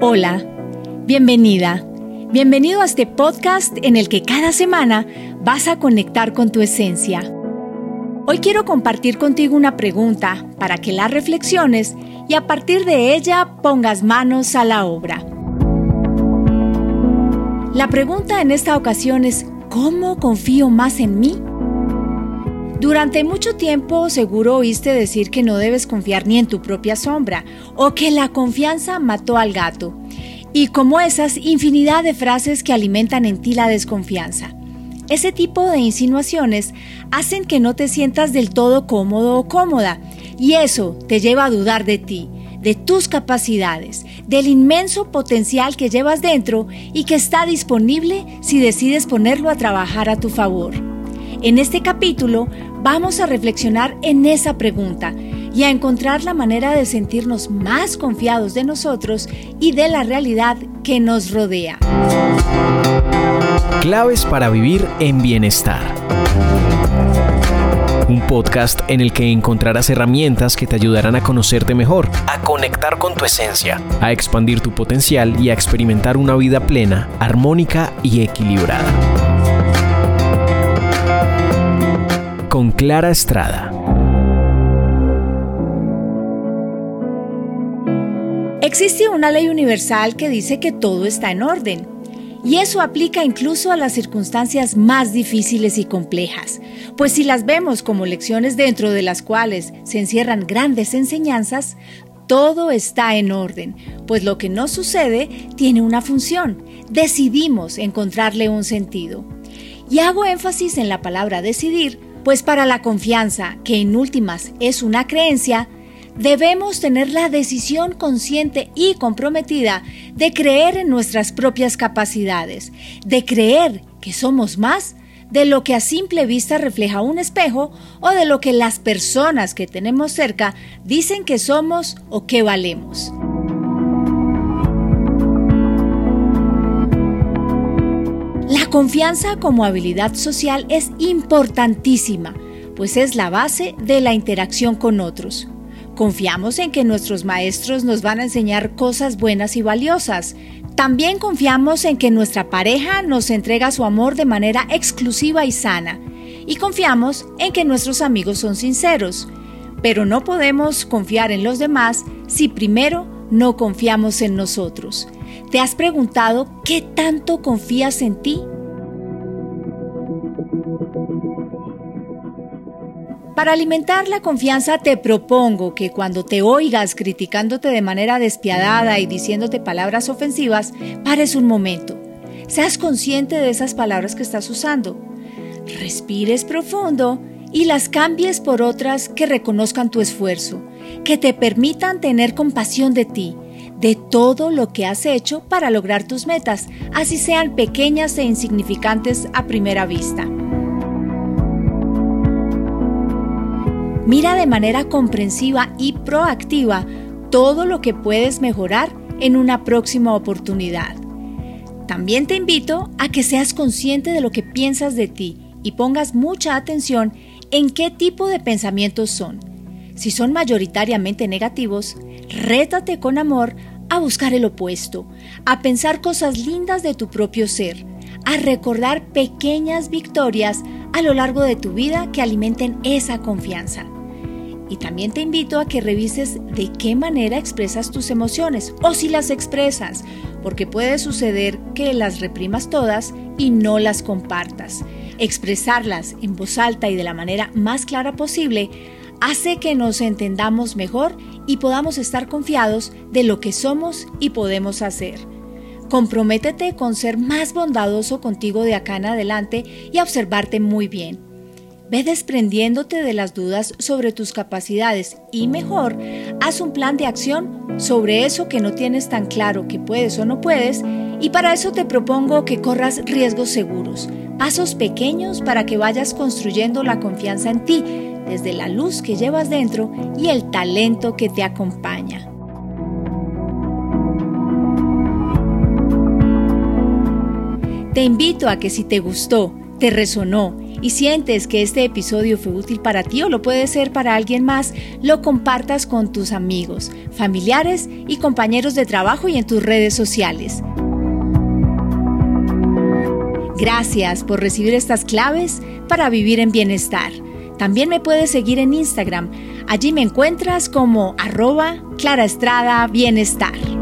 Hola, bienvenida. Bienvenido a este podcast en el que cada semana vas a conectar con tu esencia. Hoy quiero compartir contigo una pregunta para que la reflexiones y a partir de ella pongas manos a la obra. La pregunta en esta ocasión es, ¿cómo confío más en mí? Durante mucho tiempo seguro oíste decir que no debes confiar ni en tu propia sombra o que la confianza mató al gato. Y como esas, infinidad de frases que alimentan en ti la desconfianza. Ese tipo de insinuaciones hacen que no te sientas del todo cómodo o cómoda y eso te lleva a dudar de ti, de tus capacidades, del inmenso potencial que llevas dentro y que está disponible si decides ponerlo a trabajar a tu favor. En este capítulo vamos a reflexionar en esa pregunta y a encontrar la manera de sentirnos más confiados de nosotros y de la realidad que nos rodea. Claves para vivir en bienestar. Un podcast en el que encontrarás herramientas que te ayudarán a conocerte mejor, a conectar con tu esencia, a expandir tu potencial y a experimentar una vida plena, armónica y equilibrada. Con Clara Estrada. Existe una ley universal que dice que todo está en orden. Y eso aplica incluso a las circunstancias más difíciles y complejas, pues si las vemos como lecciones dentro de las cuales se encierran grandes enseñanzas, todo está en orden, pues lo que no sucede tiene una función. Decidimos encontrarle un sentido. Y hago énfasis en la palabra decidir pues para la confianza, que en últimas es una creencia, debemos tener la decisión consciente y comprometida de creer en nuestras propias capacidades, de creer que somos más de lo que a simple vista refleja un espejo o de lo que las personas que tenemos cerca dicen que somos o que valemos. Confianza como habilidad social es importantísima, pues es la base de la interacción con otros. Confiamos en que nuestros maestros nos van a enseñar cosas buenas y valiosas. También confiamos en que nuestra pareja nos entrega su amor de manera exclusiva y sana. Y confiamos en que nuestros amigos son sinceros. Pero no podemos confiar en los demás si primero no confiamos en nosotros. ¿Te has preguntado qué tanto confías en ti? Para alimentar la confianza te propongo que cuando te oigas criticándote de manera despiadada y diciéndote palabras ofensivas, pares un momento. Seas consciente de esas palabras que estás usando. Respires profundo y las cambies por otras que reconozcan tu esfuerzo, que te permitan tener compasión de ti de todo lo que has hecho para lograr tus metas, así sean pequeñas e insignificantes a primera vista. Mira de manera comprensiva y proactiva todo lo que puedes mejorar en una próxima oportunidad. También te invito a que seas consciente de lo que piensas de ti y pongas mucha atención en qué tipo de pensamientos son. Si son mayoritariamente negativos, rétate con amor a buscar el opuesto, a pensar cosas lindas de tu propio ser, a recordar pequeñas victorias a lo largo de tu vida que alimenten esa confianza. Y también te invito a que revises de qué manera expresas tus emociones o si las expresas, porque puede suceder que las reprimas todas y no las compartas. Expresarlas en voz alta y de la manera más clara posible hace que nos entendamos mejor y podamos estar confiados de lo que somos y podemos hacer. Comprométete con ser más bondadoso contigo de acá en adelante y observarte muy bien. Ve desprendiéndote de las dudas sobre tus capacidades y mejor, haz un plan de acción sobre eso que no tienes tan claro que puedes o no puedes y para eso te propongo que corras riesgos seguros, pasos pequeños para que vayas construyendo la confianza en ti desde la luz que llevas dentro y el talento que te acompaña. Te invito a que si te gustó, te resonó y sientes que este episodio fue útil para ti o lo puede ser para alguien más, lo compartas con tus amigos, familiares y compañeros de trabajo y en tus redes sociales. Gracias por recibir estas claves para vivir en bienestar. También me puedes seguir en Instagram. Allí me encuentras como arroba Clara Estrada Bienestar.